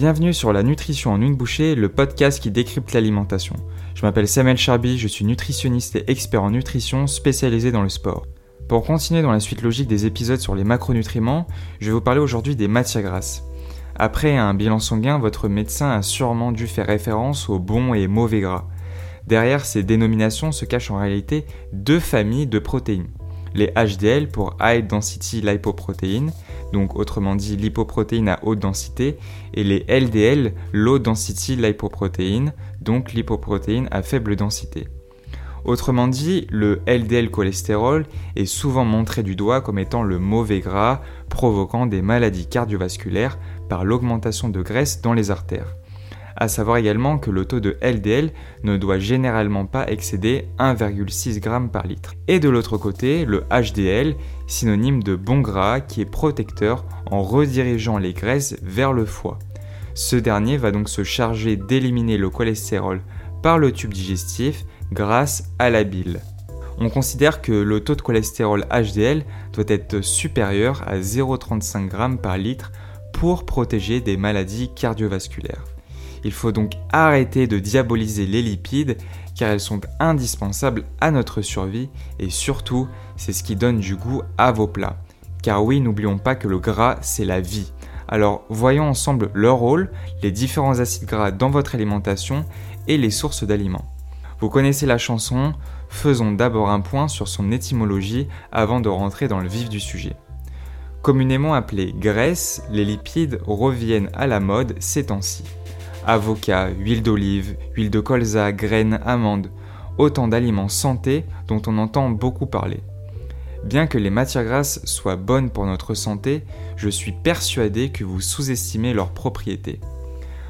Bienvenue sur la nutrition en une bouchée, le podcast qui décrypte l'alimentation. Je m'appelle Samuel Charby, je suis nutritionniste et expert en nutrition spécialisé dans le sport. Pour continuer dans la suite logique des épisodes sur les macronutriments, je vais vous parler aujourd'hui des matières grasses. Après un bilan sanguin, votre médecin a sûrement dû faire référence aux bons et mauvais gras. Derrière ces dénominations se cachent en réalité deux familles de protéines. Les HDL pour High Density Lipoprotein, donc autrement dit lipoprotéines à haute densité, et les LDL Low Density Lipoprotein, donc lipoprotéines à faible densité. Autrement dit, le LDL cholestérol est souvent montré du doigt comme étant le mauvais gras provoquant des maladies cardiovasculaires par l'augmentation de graisse dans les artères. À savoir également que le taux de LDL ne doit généralement pas excéder 1,6 g par litre. Et de l'autre côté, le HDL, synonyme de bon gras qui est protecteur en redirigeant les graisses vers le foie. Ce dernier va donc se charger d'éliminer le cholestérol par le tube digestif grâce à la bile. On considère que le taux de cholestérol HDL doit être supérieur à 0,35 g par litre pour protéger des maladies cardiovasculaires. Il faut donc arrêter de diaboliser les lipides car elles sont indispensables à notre survie et surtout c'est ce qui donne du goût à vos plats. Car oui, n'oublions pas que le gras c'est la vie. Alors voyons ensemble leur rôle, les différents acides gras dans votre alimentation et les sources d'aliments. Vous connaissez la chanson, faisons d'abord un point sur son étymologie avant de rentrer dans le vif du sujet. Communément appelés graisses, les lipides reviennent à la mode ces temps-ci avocat, huile d'olive, huile de colza, graines, amandes, autant d'aliments santé dont on entend beaucoup parler. Bien que les matières grasses soient bonnes pour notre santé, je suis persuadé que vous sous-estimez leurs propriétés.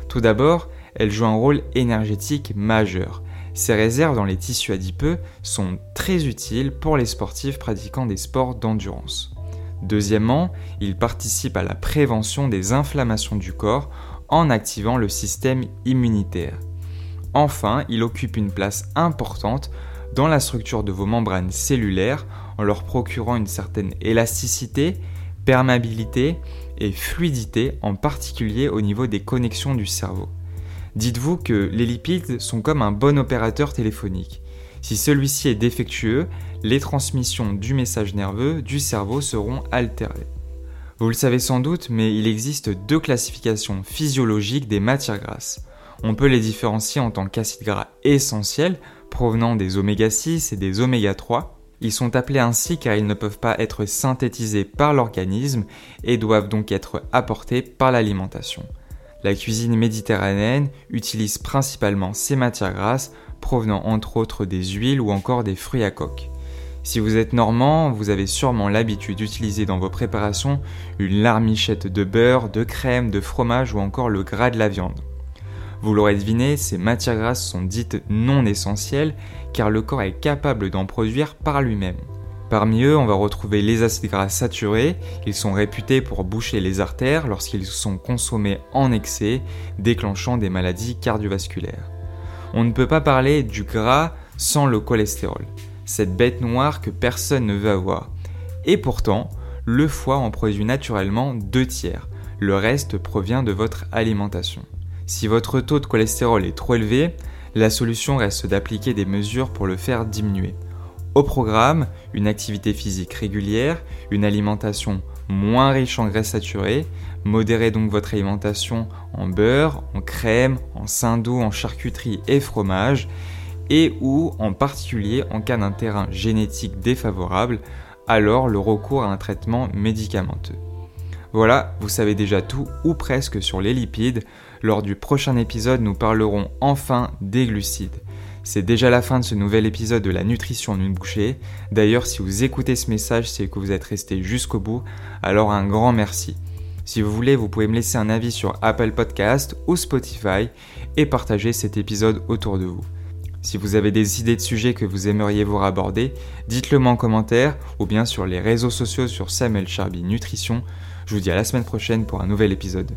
Tout d'abord, elles jouent un rôle énergétique majeur. Ces réserves dans les tissus adipeux sont très utiles pour les sportifs pratiquant des sports d'endurance. Deuxièmement, ils participent à la prévention des inflammations du corps en activant le système immunitaire. Enfin, il occupe une place importante dans la structure de vos membranes cellulaires en leur procurant une certaine élasticité, perméabilité et fluidité, en particulier au niveau des connexions du cerveau. Dites-vous que les lipides sont comme un bon opérateur téléphonique. Si celui-ci est défectueux, les transmissions du message nerveux du cerveau seront altérées. Vous le savez sans doute, mais il existe deux classifications physiologiques des matières grasses. On peut les différencier en tant qu'acides gras essentiels, provenant des oméga 6 et des oméga 3. Ils sont appelés ainsi car ils ne peuvent pas être synthétisés par l'organisme et doivent donc être apportés par l'alimentation. La cuisine méditerranéenne utilise principalement ces matières grasses provenant entre autres des huiles ou encore des fruits à coque. Si vous êtes normand, vous avez sûrement l'habitude d'utiliser dans vos préparations une larmichette de beurre, de crème, de fromage ou encore le gras de la viande. Vous l'aurez deviné, ces matières grasses sont dites non essentielles car le corps est capable d'en produire par lui-même. Parmi eux, on va retrouver les acides gras saturés. Ils sont réputés pour boucher les artères lorsqu'ils sont consommés en excès, déclenchant des maladies cardiovasculaires. On ne peut pas parler du gras sans le cholestérol cette bête noire que personne ne veut avoir. Et pourtant, le foie en produit naturellement deux tiers. Le reste provient de votre alimentation. Si votre taux de cholestérol est trop élevé, la solution reste d'appliquer des mesures pour le faire diminuer. Au programme, une activité physique régulière, une alimentation moins riche en graisses saturées, modérez donc votre alimentation en beurre, en crème, en doux, en charcuterie et fromage, et ou en particulier en cas d'un terrain génétique défavorable, alors le recours à un traitement médicamenteux. Voilà, vous savez déjà tout ou presque sur les lipides. Lors du prochain épisode, nous parlerons enfin des glucides. C'est déjà la fin de ce nouvel épisode de la nutrition en une bouchée. D'ailleurs, si vous écoutez ce message, c'est que vous êtes resté jusqu'au bout, alors un grand merci. Si vous voulez, vous pouvez me laisser un avis sur Apple Podcast ou Spotify et partager cet épisode autour de vous. Si vous avez des idées de sujets que vous aimeriez voir aborder, dites-le moi en commentaire ou bien sur les réseaux sociaux sur Samuel Charby Nutrition. Je vous dis à la semaine prochaine pour un nouvel épisode.